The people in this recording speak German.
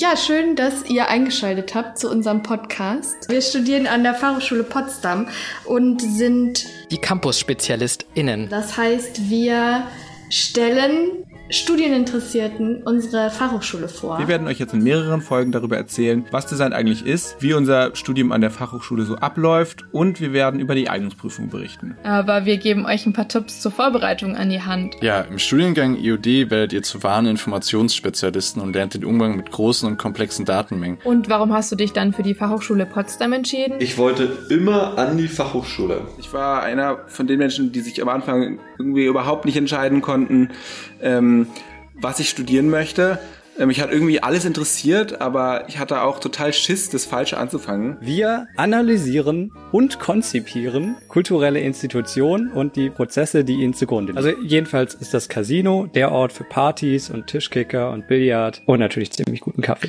Ja, schön, dass ihr eingeschaltet habt zu unserem Podcast. Wir studieren an der Fachhochschule Potsdam und sind die Campus-SpezialistInnen. Das heißt, wir stellen Studieninteressierten unsere Fachhochschule vor. Wir werden euch jetzt in mehreren Folgen darüber erzählen, was Design eigentlich ist, wie unser Studium an der Fachhochschule so abläuft und wir werden über die Eignungsprüfung berichten. Aber wir geben euch ein paar Tipps zur Vorbereitung an die Hand. Ja, im Studiengang IOD werdet ihr zu wahren Informationsspezialisten und lernt den Umgang mit großen und komplexen Datenmengen. Und warum hast du dich dann für die Fachhochschule Potsdam entschieden? Ich wollte immer an die Fachhochschule. Ich war einer von den Menschen, die sich am Anfang irgendwie überhaupt nicht entscheiden konnten, ähm, was ich studieren möchte. Ähm, mich hat irgendwie alles interessiert, aber ich hatte auch total Schiss, das Falsche anzufangen. Wir analysieren und konzipieren kulturelle Institutionen und die Prozesse, die ihnen zugrunde liegen. Also jedenfalls ist das Casino der Ort für Partys und Tischkicker und Billard und natürlich ziemlich guten Kaffee.